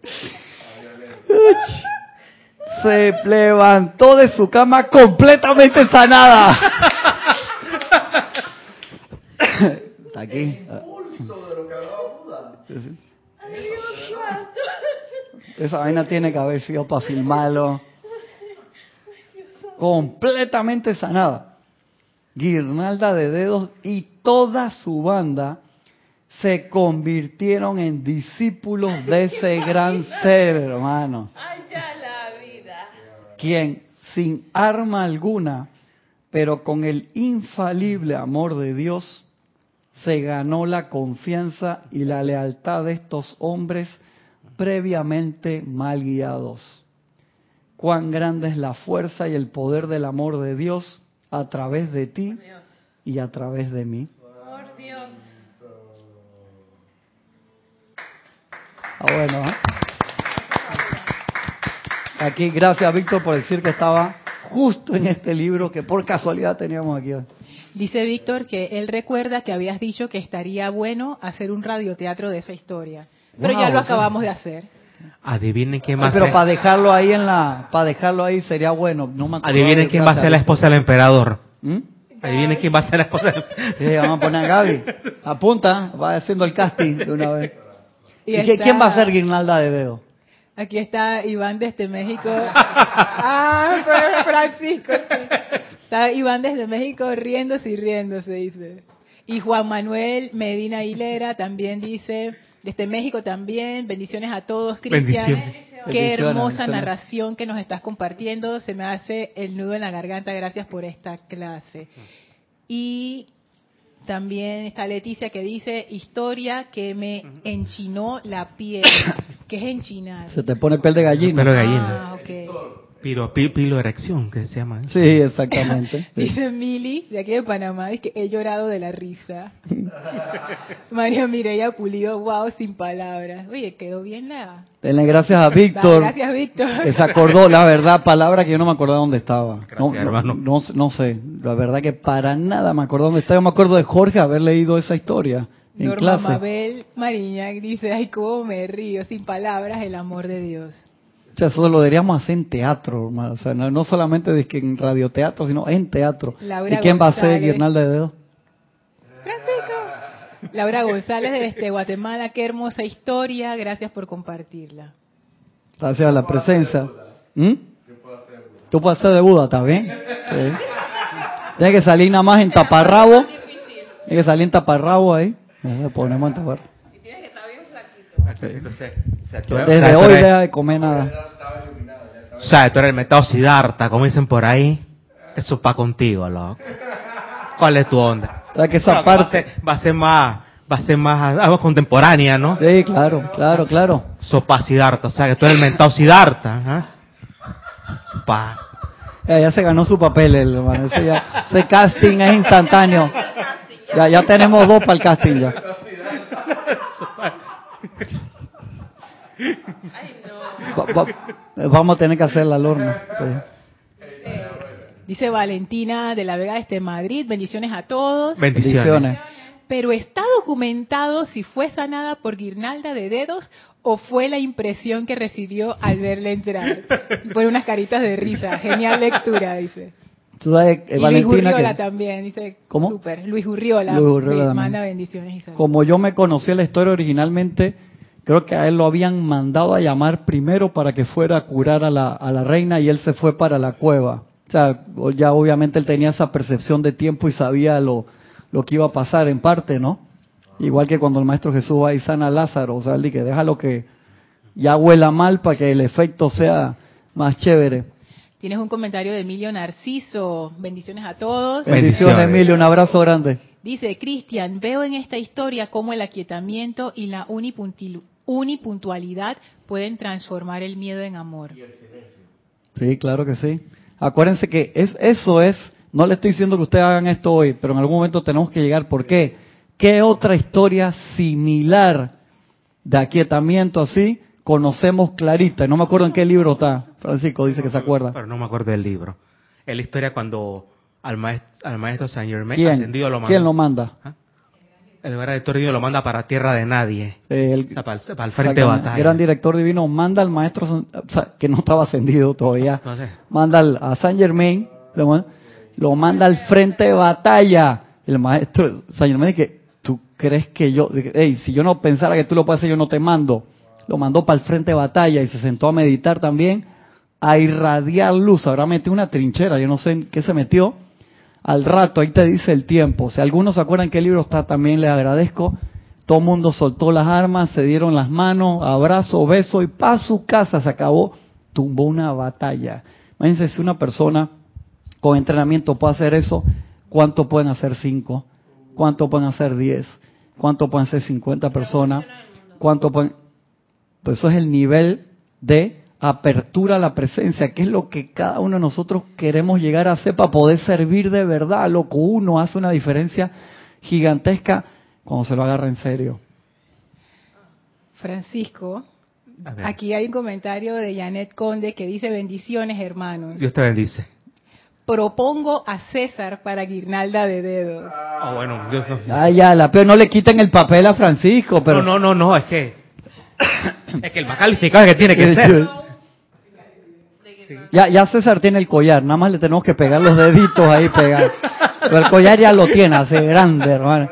Se levantó de su cama completamente sanada. Está aquí. Esa vaina tiene que haber sido para filmarlo. Completamente sanada. Guirnalda de dedos y toda su banda se convirtieron en discípulos de ese gran ser, hermano. Quien sin arma alguna, pero con el infalible amor de Dios, se ganó la confianza y la lealtad de estos hombres previamente mal guiados. Cuán grande es la fuerza y el poder del amor de Dios a través de ti y a través de mí. Por Dios. Ah, bueno, ¿eh? Aquí, gracias Víctor por decir que estaba justo en este libro que por casualidad teníamos aquí. hoy. Dice Víctor que él recuerda que habías dicho que estaría bueno hacer un radioteatro de esa historia. Pero Wow, ya lo sea- acabamos de hacer. Adivinen quién va a pero ser. para dejarlo ahí en la, para dejarlo ahí sería bueno. No me Adivinen de quién va a ser la esposa del emperador. ¿Mm? Adivinen quién va a ser la esposa del Sí, vamos a poner a Gaby. Apunta, va haciendo el casting de una vez. ¿Y, qué- está- quién va a ser guirnalda de dedo? Aquí está Iván desde México. ah, pero Francisco, sí. Está Iván desde México riéndose y riéndose, dice. Y Juan Manuel Medina Hilera también dice, desde México también, bendiciones a todos, Cristian. Qué hermosa narración que nos estás compartiendo. Se me hace el nudo en la garganta. Gracias por esta clase. Y también está Leticia que dice, historia que me enchinó la piel. ¿Qué es enchinar? Se te pone piel de gallina. Pelo de gallina. Ah, ok. Piro, pi- pilo erección, que se llama. Sí, exactamente. Sí. Dice Mili, de aquí de Panamá, dice que he llorado de la risa. María Mireya Pulido, wow, sin palabras. Oye, quedó bien la... Denle gracias a Víctor. Gracias, Víctor. que se acordó, la verdad, palabra que yo no me acordaba dónde estaba. Gracias, no, no, hermano. No, no sé, la verdad que para nada me acuerdo dónde estaba. Yo me acuerdo de Jorge haber leído esa historia en Norma clase. Mabel Mariñac dice, ay, cómo me río, sin palabras, el amor de Dios. O sea, eso lo deberíamos hacer en teatro, hermano. o sea, no, no solamente de que en radioteatro, sino en teatro. Laura ¿Y quién va a ser. Guirnalda de Dedo? Francisco. Laura González desde Guatemala, qué hermosa historia, gracias por compartirla. Gracias a la presencia. ¿Mm? Tú puedes hacer de Buda, ¿está bien? Sí. Tiene que salir nada más en taparrabo. Tiene que salir en taparrabo ahí. Ponemos en taparrabo. Entonces, o sea, tú- o sea, Desde tú hoy eres- deja de comer nada. O sea, tú eres el metado Siddhartha, como dicen por ahí. Eso pa' contigo, loco. ¿Cuál es tu onda? O sea, que esa Claro, va a parte... ser- Va a ser más, va a ser más algo contemporánea, ¿no? Sí, claro, claro, claro. Sopa Siddhartha, o sea, que tú eres el mentado Siddhartha. ¿ah? Sopa. Ya, ya se ganó su papel, el hermano. Ese, ya- ese casting es instantáneo. Ya, ya tenemos dos para el casting ya. Va- va- vamos a tener que hacerla al horno. sí. Dice Valentina de la Vega este Madrid, bendiciones a todos. Bendiciones. Bendiciones. Pero está documentado si fue sanada por guirnalda de dedos o fue la impresión que recibió al verle entrar. Pone unas caritas de risa. Genial lectura, dice. Tú sabes, eh, y Luis Urriola que también, dice. ¿Cómo? Super. Luis Urriola, Luis Urriola manda bendiciones y como yo me conocía la historia originalmente, creo que a él lo habían mandado a llamar primero para que fuera a curar a la, a la reina y él se fue para la cueva. O sea, ya obviamente él tenía esa percepción de tiempo y sabía lo, lo que iba a pasar en parte, ¿no? Igual que cuando el Maestro Jesús va y sana a Lázaro, o sea, él dice, déjalo que ya huela mal para que el efecto sea más chévere. Tienes un comentario de Emilio Narciso. Bendiciones a todos. Bendiciones. Bendiciones, Emilio, un abrazo grande. Dice, Cristian, veo en esta historia cómo el aquietamiento y la unipuntualidad pueden transformar el miedo en amor. Sí, claro que sí. Acuérdense que es, eso es, no le estoy diciendo que ustedes hagan esto hoy, pero en algún momento tenemos que llegar. ¿Por qué? ¿Qué otra historia similar de aquietamiento así conocemos clarita? No me acuerdo en qué libro está. Francisco dice que se acuerda. Pero no me acuerdo del libro. Es la historia cuando al maestro, al maestro Saint Germain ascendido lo manda. ¿Quién lo manda? ¿Ah? El gran director divino lo manda para tierra de nadie. El, para, el, frente de batalla. El gran director divino manda al maestro, que no estaba ascendido todavía, manda a Saint Germain, lo, manda al frente de batalla. El maestro Saint Germain dice, ¿tú crees que yo, hey, si yo no pensara que tú lo puedes hacer, yo no te mando? Lo mandó para el frente de batalla y se sentó a meditar también, a irradiar luz. Ahora metió una trinchera, yo no sé en qué se metió al rato, ahí te dice el tiempo. Si algunos se acuerdan el libro está, también les agradezco. Todo el mundo soltó las armas, se dieron las manos, abrazo, beso y para su casa se acabó. Tumbó una batalla. Imagínense si una persona con entrenamiento puede hacer eso, ¿cuánto pueden hacer cinco? ¿Cuánto pueden hacer diez? ¿Cuánto pueden hacer cincuenta personas? ¿Cuánto pueden...? Pues eso es el nivel de apertura a la presencia, que es lo que cada uno de nosotros queremos llegar a hacer para poder servir de verdad. Lo que uno hace una diferencia gigantesca cuando se lo agarra en serio. Francisco, aquí hay un comentario de Janet Conde que dice bendiciones hermanos. Dios te bendice. Propongo a César para guirnalda de dedos. Ah, bueno, Dios ya, la, pero no le quiten el papel a Francisco. Pero... No, no, no, no, es que es que el más calificado es que tiene que ser. Ya, ya César tiene el collar, nada más le tenemos que pegar los deditos ahí, pegar. Pero el collar ya lo tiene, así grande, hermano.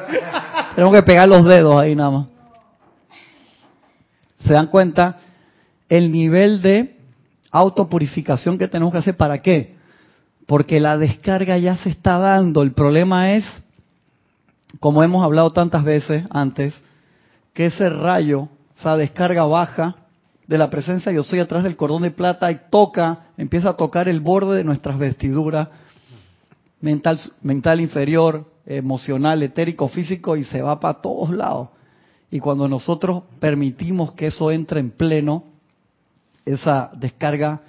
Tenemos que pegar los dedos ahí nada más. ¿Se dan cuenta? El nivel de autopurificación que tenemos que hacer, ¿para qué? Porque la descarga ya se está dando. El problema es, como hemos hablado tantas veces antes, que ese rayo, esa descarga baja, de la presencia yo soy atrás del cordón de plata y toca, empieza a tocar el borde de nuestras vestiduras, mental, mental inferior, emocional, etérico, físico y se va para todos lados. Y cuando nosotros permitimos que eso entre en pleno, esa descarga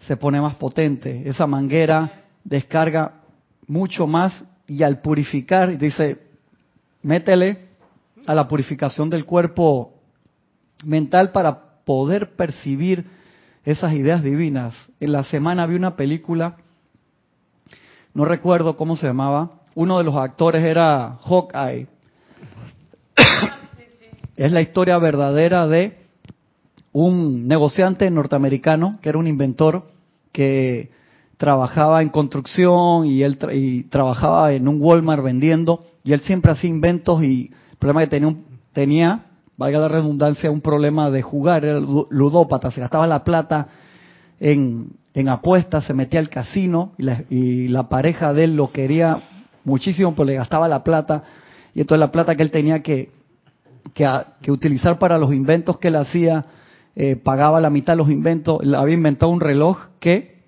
se pone más potente, esa manguera descarga mucho más y al purificar, dice, métele a la purificación del cuerpo mental para poder percibir esas ideas divinas. En la semana vi una película, no recuerdo cómo se llamaba, uno de los actores era Hawkeye. Es la historia verdadera de un negociante norteamericano que era un inventor que trabajaba en construcción y él y trabajaba en un Walmart vendiendo y él siempre hacía inventos y el problema que tenía, tenía valga la redundancia, un problema de jugar, era ludópata, se gastaba la plata en, en apuestas, se metía al casino y la, pareja de él lo quería muchísimo, pues le gastaba la plata y entonces la plata que él tenía que, que, utilizar para los inventos que él hacía, eh, pagaba la mitad de los inventos, había inventado un reloj que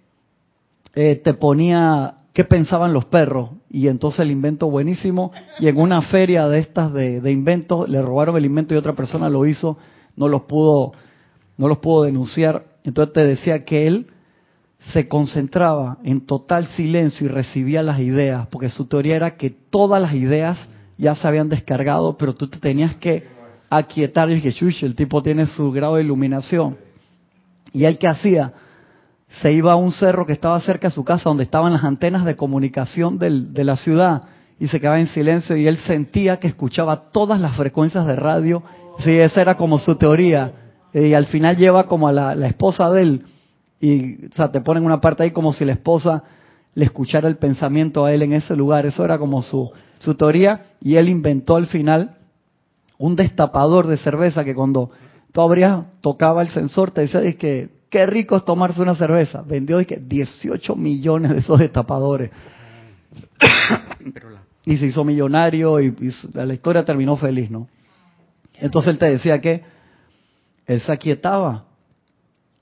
eh, te ponía qué pensaban los perros. Y entonces el invento buenísimo. Y en una feria de estas de, inventos, le robaron el invento y otra persona lo hizo, no los pudo, no los pudo denunciar. Entonces te decía que él se concentraba en total silencio y recibía las ideas, porque su teoría era que todas las ideas ya se habían descargado, pero tú te tenías que aquietar. Y chuch, el tipo tiene su grado de iluminación. ¿Y él qué hacía? Se iba a un cerro que estaba cerca de su casa, donde estaban las antenas de comunicación de la ciudad, y se quedaba en silencio y él sentía que escuchaba todas las frecuencias de radio. Sí, esa era como su teoría. Y al final lleva como a la, esposa de él, y o sea, te ponen una parte ahí como si la esposa le escuchara el pensamiento a él en ese lugar. Eso era como su, su teoría, y él inventó al final un destapador de cerveza que cuando tú abrías, tocaba el sensor, te decía que qué rico es tomarse una cerveza. Vendió 18 millones de esos destapadores. y se hizo millonario y, la historia terminó feliz, ¿no? Entonces él te decía que él se aquietaba.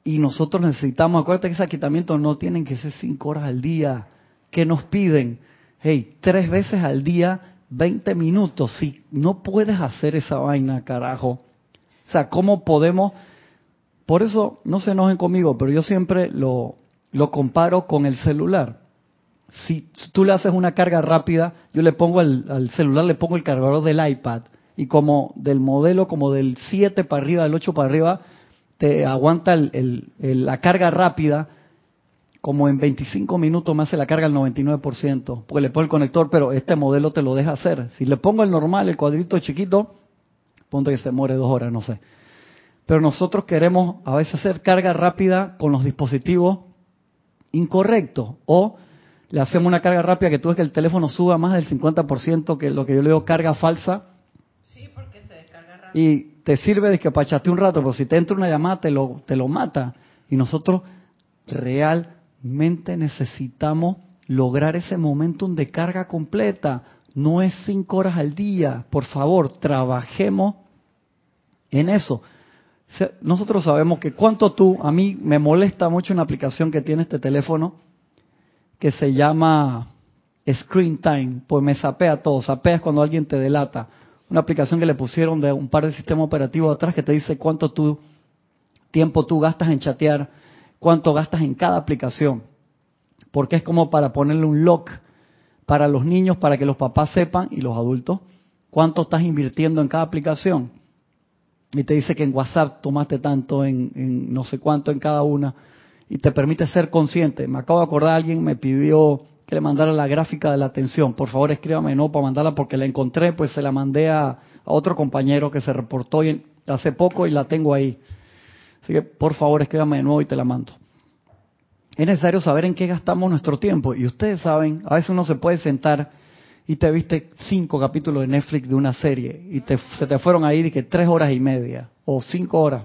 Y nosotros necesitamos, acuérdate que ese aquietamiento no tienen que ser cinco horas al día. que nos piden? Hey, tres veces al día 20 minutos. Si no puedes hacer esa vaina, carajo. O sea, ¿cómo podemos? Por eso, no se enojen conmigo, pero yo siempre lo, lo comparo con el celular. Si tú le haces una carga rápida, yo le pongo al celular, le pongo el cargador del iPad y como del modelo, como del 7 para arriba, del 8 para arriba, te aguanta la carga rápida, como en 25 minutos me hace la carga al 99%, porque le pongo el conector, pero este modelo te lo deja hacer. Si le pongo el normal, el cuadrito chiquito, ponte que se muere dos horas, no sé. Pero nosotros queremos a veces hacer carga rápida con los dispositivos incorrectos o le hacemos una carga rápida que tú ves que el teléfono suba más del 50% que lo que yo le digo carga falsa y te sirve de que para un rato, pero si te entra una llamada te lo, te lo mata. Y nosotros realmente necesitamos lograr ese momentum de carga completa. No es cinco horas al día. Por favor, trabajemos en eso. Nosotros sabemos que cuánto tú, a mí me molesta mucho una aplicación que tiene este teléfono que se llama Screen Time, pues me sapea todo. Sapea cuando alguien te delata una aplicación que le pusieron de un par de sistemas operativos atrás que te dice cuánto tu tiempo tú gastas en chatear, cuánto gastas en cada aplicación. Porque es como para ponerle un lock para los niños, para que los papás sepan y los adultos cuánto estás invirtiendo en cada aplicación. Y te dice que en WhatsApp tomaste tanto, en, no sé cuánto en cada una, y te permite ser consciente. Me acabo de acordar, alguien me pidió que le mandara la gráfica de la atención. Por favor, escríbame no para mandarla porque la encontré, pues se la mandé a, otro compañero que se reportó hace poco y la tengo ahí. Así que por favor, escríbame de nuevo y te la mando. Es necesario saber en qué gastamos nuestro tiempo. Y ustedes saben, a veces uno se puede sentar y te viste cinco capítulos de Netflix de una serie y te, se te fueron ahí de que tres horas y media o cinco horas.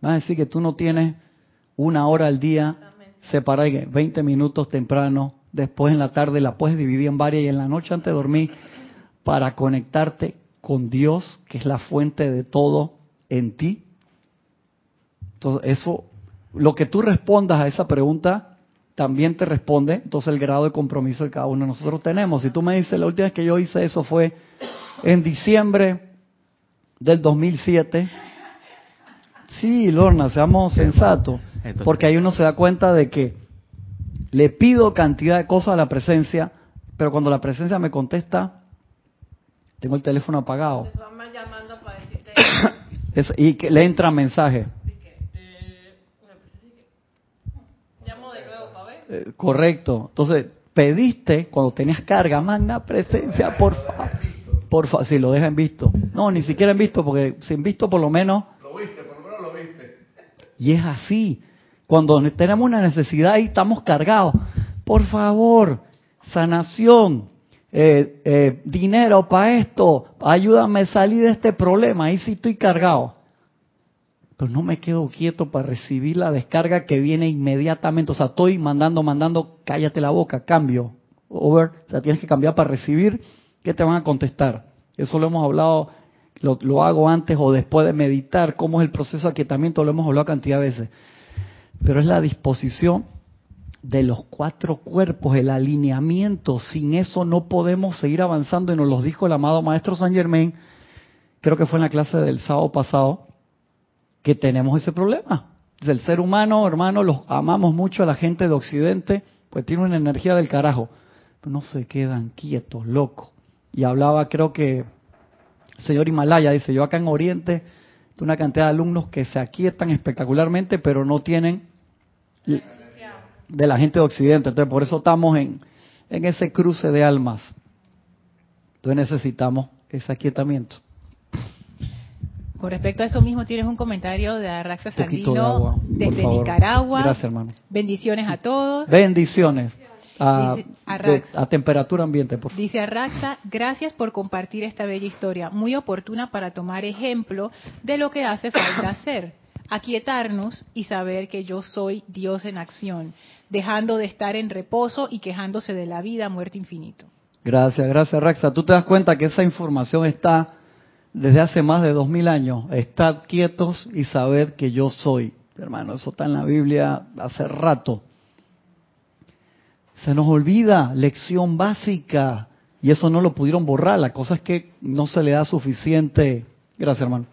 Vas a decir que tú no tienes una hora al día separar 20 minutos temprano, después en la tarde la puedes dividir en varias y en la noche antes de dormir para conectarte con Dios, que es la fuente de todo en ti. Entonces, eso, lo que tú respondas a esa pregunta, también te responde, entonces el grado de compromiso que cada uno de nosotros tenemos. Si tú me dices, la última vez que yo hice eso fue en diciembre del 2007, sí, Lorna, seamos sensatos. Porque ahí uno se da cuenta de que le pido cantidad de cosas a la presencia, pero cuando la presencia me contesta, tengo el teléfono apagado. y que le entra mensaje. Eh, correcto. Entonces, pediste cuando tenías carga, magna presencia, por favor. Por favor, si lo dejan visto. No, ni siquiera en visto, porque sin visto por lo menos. Lo viste, por lo menos lo viste. Y es así. Cuando tenemos una necesidad y estamos cargados, por favor, sanación, eh, eh, dinero para esto, ayúdame a salir de este problema, ahí sí estoy cargado. Pero no me quedo quieto para recibir la descarga que viene inmediatamente. O sea, estoy mandando, mandando, cállate la boca, cambio. Over, o sea, tienes que cambiar para recibir, ¿qué te van a contestar? Eso lo hemos hablado, lo, hago antes o después de meditar, cómo es el proceso de aquietamiento, lo hemos hablado cantidad de veces pero es la disposición de los cuatro cuerpos, el alineamiento. Sin eso no podemos seguir avanzando y nos lo dijo el amado Maestro San Germain, creo que fue en la clase del sábado pasado, que tenemos ese problema. El ser humano, hermano, los amamos mucho a la gente de Occidente, pues tiene una energía del carajo, no se quedan quietos, locos. Y hablaba, creo que, el señor Himalaya, dice, yo acá en Oriente, una cantidad de alumnos que se aquietan espectacularmente, pero no tienen de la gente de Occidente. Entonces, por eso estamos en, en ese cruce de almas. Entonces necesitamos ese aquietamiento. Con respecto a eso mismo, tienes un comentario de Arraxa Sandino desde Nicaragua. Gracias, hermano. Bendiciones a todos. Bendiciones. A, a, temperatura ambiente, por favor. Dice Arraxa, gracias por compartir esta bella historia, muy oportuna para tomar ejemplo de lo que hace falta hacer aquietarnos y saber que yo soy Dios en acción, dejando de estar en reposo y quejándose de la vida, muerte infinito. Gracias, gracias Raxa. Tú te das cuenta que esa información está desde hace más de dos mil años. Estad quietos y saber que yo soy. Hermano, eso está en la Biblia hace rato. Se nos olvida, lección básica. y eso no lo pudieron borrar. La cosa es que no se le da suficiente. Gracias, hermano.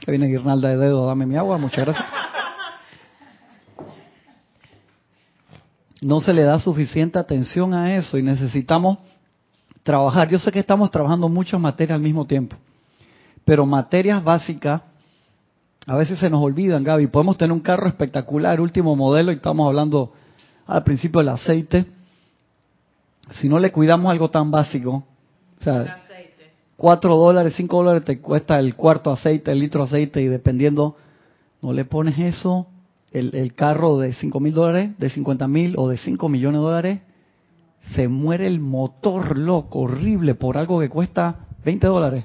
Que viene guirnalda de dedo, dame mi agua, muchas gracias. No se le da suficiente atención a eso y necesitamos trabajar. Yo sé que estamos trabajando muchas materias al mismo tiempo, pero materias básicas a veces se nos olvidan, Gaby. Podemos tener un carro espectacular, último modelo, y estamos hablando al principio del aceite. Si no le cuidamos algo tan básico, o sea, 4 dólares, 5 dólares te cuesta el cuarto aceite, el litro aceite, y dependiendo, no le pones eso, el, carro de 5 mil dólares, de 50 mil o de 5 millones de dólares, se muere el motor loco, horrible, por algo que cuesta 20 dólares.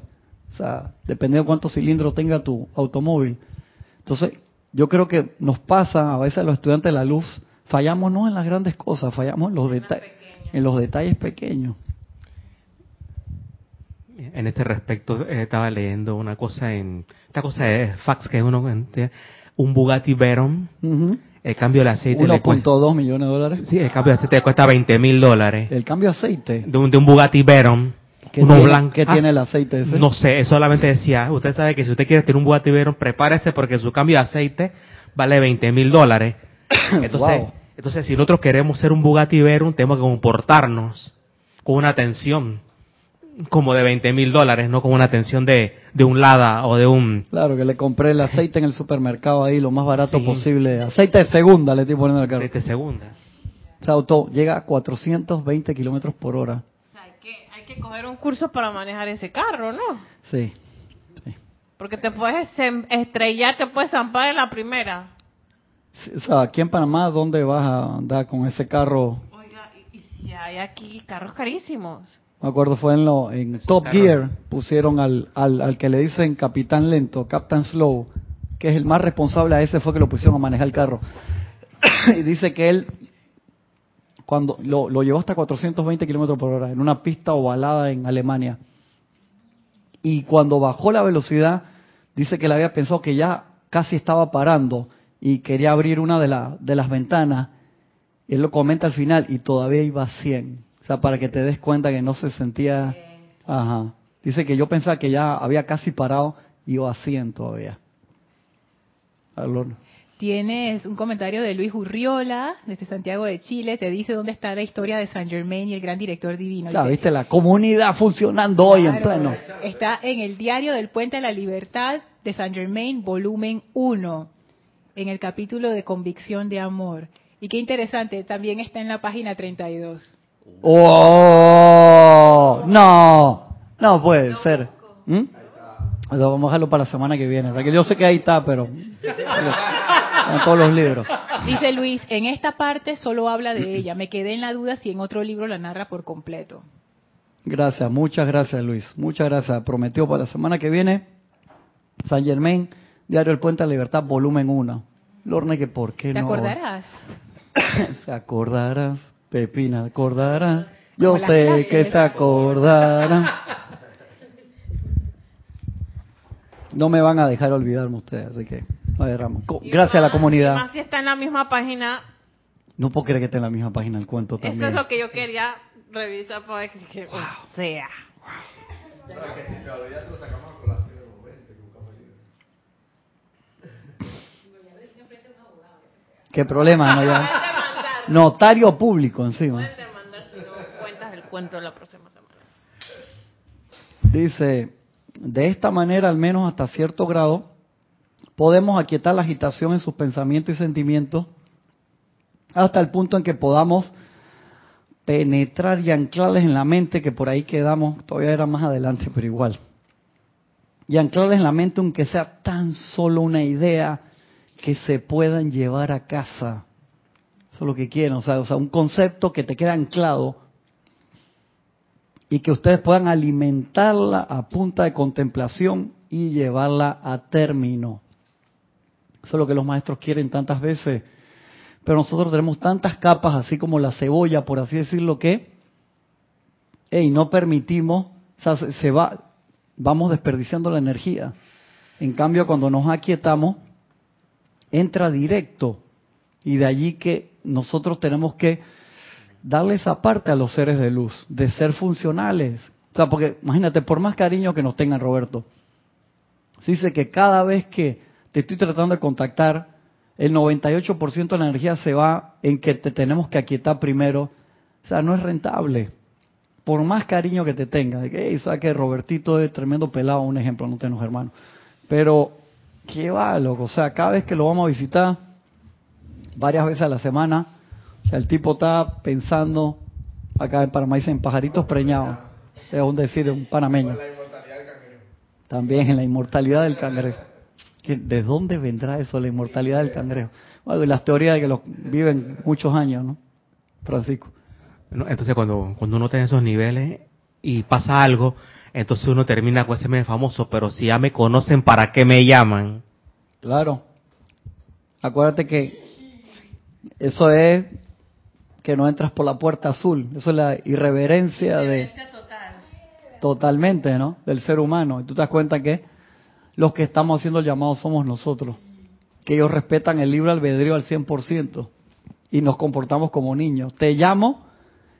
O sea, dependiendo de cuántos cilindros tenga tu automóvil. Entonces, yo creo que nos pasa a veces a los estudiantes de la luz, fallamos no en las grandes cosas, fallamos en los, detalles en los detalles pequeños. En este respecto, eh, estaba leyendo una cosa en. Esta cosa de fax que es uno. Un Bugatti Veyron. El cambio de aceite. 1.2 millones de dólares. Sí, el cambio de aceite cuesta 20 mil dólares. ¿El cambio de aceite? De un, de un Bugatti Veyron. ¿Qué, uno tiene, blanco. ¿qué tiene el aceite ese? No sé, solamente decía. Usted sabe que si usted quiere tener un Bugatti Veyron, prepárese porque su cambio de aceite vale 20 mil dólares. Entonces. Entonces, si nosotros queremos ser un Bugatti Veyron, tenemos que comportarnos con una atención como de 20 mil dólares, no con una atención de, de un Lada o de un... Claro, que le compré el aceite en el supermercado ahí lo más barato posible. Aceite de segunda le estoy poniendo al carro. Aceite de segunda. Ese auto llega a 420 kilómetros por hora. O sea, hay que, hay que coger un curso para manejar ese carro, ¿no? Sí. sí. Porque te puedes estrellar, te puedes zampar en la primera. O sea, aquí en Panamá, ¿dónde vas a andar con ese carro? Oiga, y, si hay aquí carros carísimos. Me acuerdo, fue en, lo, en Top Gear, pusieron al, al, al, que le dicen capitán lento, captain slow, que es el más responsable a ese, fue que lo pusieron a manejar el carro. y dice que él, cuando lo, lo llevó hasta 420 kilómetros por hora, en una pista ovalada en Alemania. Y cuando bajó la velocidad, dice que le había pensado que ya casi estaba parando y quería abrir una de, la, de las ventanas. Él lo comenta al final y todavía iba a 100. O sea, para que te des cuenta que no se sentía... Ajá. Dice que yo pensaba que ya había casi parado y a 100 todavía. Tienes un comentario de Luis Urriola, desde Santiago de Chile, te dice dónde está la historia de San Germain y el gran director divino. Ya, viste la comunidad funcionando hoy en pleno. Está en el diario del Puente de la Libertad de San Germain, volumen 1 en el capítulo de convicción de amor. Y qué interesante, también está en la página 32. ¡Oh! No, no puede ser. ¿Mm? Vamos a dejarlo para la semana que viene. Porque yo sé que ahí está, pero en todos los libros. Dice Luis, en esta parte solo habla de ella. Me quedé en la duda si en otro libro la narra por completo. Gracias, muchas gracias Luis. Muchas gracias. Prometió para la semana que viene. San Germain Diario El Puente de la Libertad, volumen 1. Lorne, que por qué ¿Te no. ¿Te acordarás? se acordarás, Pepina, acordarás. Yo sé que se acordarán. No me van a dejar olvidarme ustedes, así que Gracias a la comunidad. Más si está en la misma página. No puedo creer que esté en la misma página el cuento también. Eso es lo que yo quería revisar para que, o sea. ¿Qué problema? No, ya. Notario público encima. Dice, de esta manera, al menos hasta cierto grado, podemos aquietar la agitación en sus pensamientos y sentimientos hasta el punto en que podamos penetrar y anclarles en la mente, que por ahí quedamos, todavía era más adelante, pero igual. Y anclarles en la mente, aunque sea tan solo una idea, que se puedan llevar a casa. Eso es lo que quieren, o sea, o sea, un concepto que te queda anclado y que ustedes puedan alimentarla a punta de contemplación y llevarla a término. Eso es lo que los maestros quieren tantas veces. Pero nosotros tenemos tantas capas, así como la cebolla, por así decirlo, que y no permitimos, o sea, se va, vamos desperdiciando la energía. En cambio, cuando nos aquietamos, entra directo y de allí que nosotros tenemos que darle esa parte a los seres de luz, de ser funcionales. O sea, porque imagínate, por más cariño que nos tengan, Roberto, se dice que cada vez que te estoy tratando de contactar, el 98% de la energía se va en que te tenemos que aquietar primero. O sea, no es rentable. Por más cariño que te tenga. Que, sabes que Robertito es tremendo pelado, un ejemplo, no tenemos hermano. Pero, ¿qué va, loco? O sea, cada vez que lo vamos a visitar, varias veces a la semana, o sea, el tipo está pensando, acá en Panamá dicen pajaritos preñados. Es un decir, un panameño. También en la inmortalidad del cangrejo. ¿De dónde vendrá eso, la inmortalidad del cangrejo? Bueno, y las teorías de que los viven muchos años, ¿no? Francisco. entonces, cuando, cuando uno tiene esos niveles y pasa algo, entonces uno termina con ese medio famoso, pero si ya me conocen, ¿para qué me llaman? Claro. Acuérdate que eso es que no entras por la puerta azul. Eso es la irreverencia de... Totalmente, ¿no? Del ser humano. Y tú te das cuenta que los que estamos haciendo el llamado somos nosotros, que ellos respetan el libre albedrío al 100% y nos comportamos como niños. Te llamo,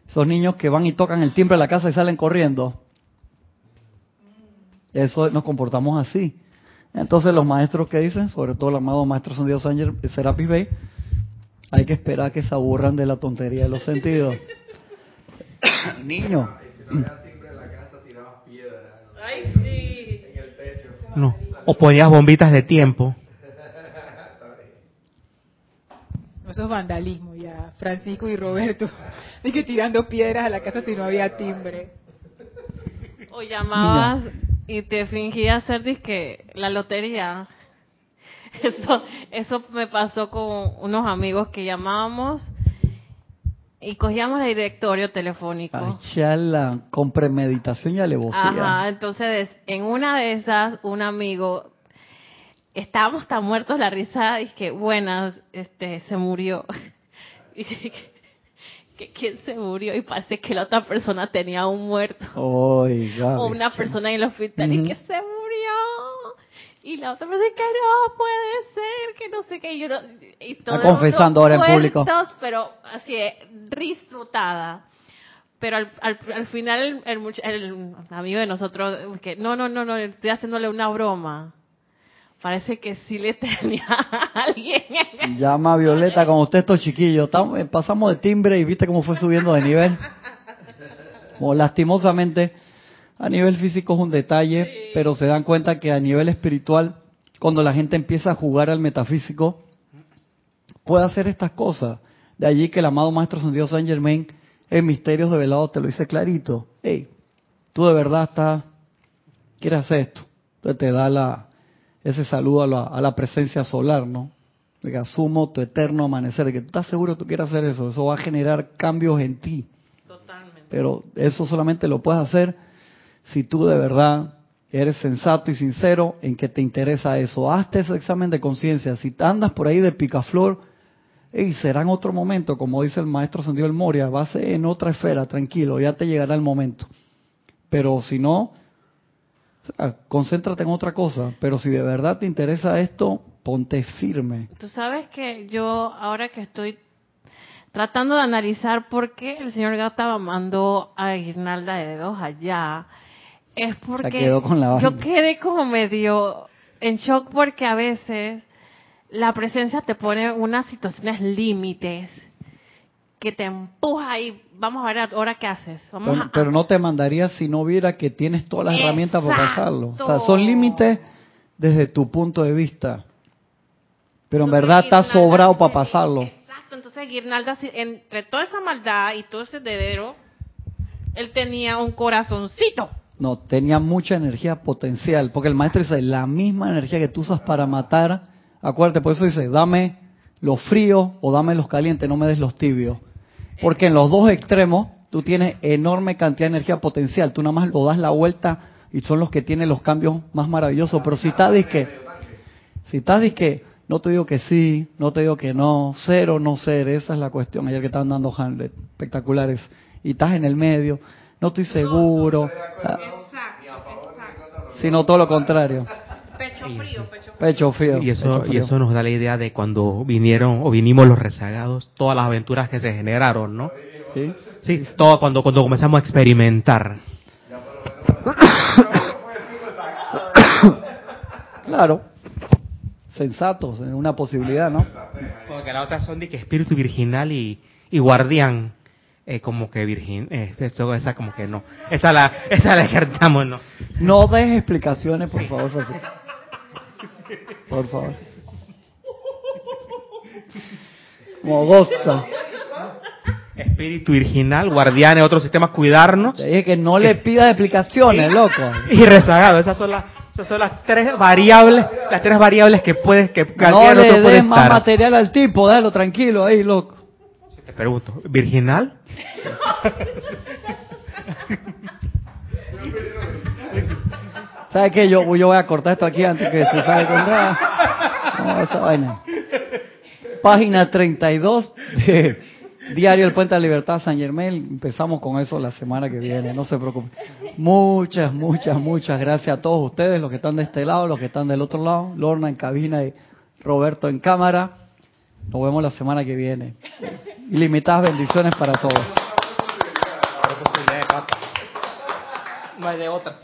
esos niños que van y tocan el timbre de la casa y salen corriendo. Eso nos comportamos así. Entonces los maestros que dicen, sobre todo el amado maestro San Dios Serapis Bay, hay que esperar que se aburran de la tontería de los sentidos. Niño. Ay, sí. No. O ponías bombitas de tiempo. Eso es vandalismo ya. Francisco y Roberto. Ni que tirando piedras a la casa si no había timbre. O llamabas y te fingías ser disque la lotería. Eso, eso me pasó con unos amigos que llamábamos y cogíamos el directorio telefónico. Con premeditación y alevosía. Ajá, entonces en una de esas, un amigo, estábamos tan muertos la risa, y que buenas, este, se murió. y que, quién se murió y parece que la otra persona tenía un muerto. Oiga, o una persona en el hospital y que se murió. Y la otra persona que no puede ser, que no sé qué. Y yo y todo confesando ahora en público. Pero así, disfrutada. Pero al, al, final el, el, amigo de nosotros, que no, no, no, no, estoy haciéndole una broma. Parece que sí le tenía a alguien. Llama a Violeta, como usted estos chiquillos. Eh, pasamos de timbre y viste cómo fue subiendo de nivel. Como lastimosamente a nivel físico es un detalle, pero se dan cuenta que a nivel espiritual, cuando la gente empieza a jugar al metafísico, puede hacer estas cosas. De allí que el amado Maestro Dios Saint Germain en Misterios de Velado te lo dice clarito. Hey, tú de verdad estás, quieres hacer esto. Entonces te da la, ese saludo a la, a la presencia solar, ¿no? De que asumo tu eterno amanecer, de que tú estás seguro que tú quieres hacer eso. Eso va a generar cambios en ti. Totalmente. Pero eso solamente lo puedes hacer si tú de verdad eres sensato y sincero en que te interesa eso. Hazte ese examen de conciencia. Si andas por ahí de picaflor, y será en otro momento, como dice el maestro Santiago del Moria, va a ser en otra esfera, tranquilo, ya te llegará el momento. Pero si no, concéntrate en otra cosa. Pero si de verdad te interesa esto, ponte firme. Tú sabes que yo, ahora que estoy tratando de analizar por qué el señor Gata mandó a Guirnalda de dedos allá, es porque yo quedé como medio en shock porque a veces la presencia te pone unas situaciones límites que te empuja y vamos a ver ahora qué haces. pero, no te mandaría si no viera que tienes todas las herramientas para pasarlo. O sea, son límites desde tu punto de vista. Pero en verdad está sobrado para pasarlo. Exacto, entonces Guirnalda, entre toda esa maldad y todo ese dedero, él tenía un corazoncito. No, tenía mucha energía potencial, porque el maestro dice, la misma energía que tú usas para matar, acuérdate, por eso dice, dame los fríos o dame los calientes, no me des los tibios. Porque en los dos extremos tú tienes enorme cantidad de energía potencial, tú nada más lo das la vuelta y son los que tienen los cambios más maravillosos. Pero si estás que, si estás no te digo que sí, no te digo que no, cero, no ser, esa es la cuestión. Ayer que estaban dando Hamlet, espectaculares, y estás en el medio, no estoy seguro. Sino todo lo contrario. Pecho frío, pecho frío. Y eso, y eso nos da la idea de cuando vinieron o vinimos los rezagados, todas las aventuras que se generaron, ¿no? ¿Sí? Sí, todo cuando, cuando comenzamos a experimentar. claro. Sensatos, es una posibilidad, ¿no? Porque la otra son de que espíritu virginal y, y guardián. Eh, como que virgin, eh, eso, esa como que no. Esa la, esa la ejercitamos, no. No des explicaciones, por favor, Francisco. Por favor. Como goza. Espíritu virginal, guardián y otros sistemas, cuidarnos. Te dije que no le pidas explicaciones, loco. Y rezagado, esas son las, esas son las tres variables, las tres variables que puedes, que No le des más estar. material al tipo, déjalo tranquilo ahí, loco. Te pregunto, ¿virginal? ¿Sabes qué? Yo, voy a cortar esto aquí antes que se salga con nada. No, esa vaina. Página 32 de Diario El Puente de la Libertad San Germán. Empezamos con eso la semana que viene, no se preocupen. Muchas, muchas, muchas gracias a todos ustedes, los que están de este lado, los que están del otro lado. Lorna en cabina y Roberto en cámara. Nos vemos la semana que viene. Ilimitadas bendiciones para todos. No hay de otra.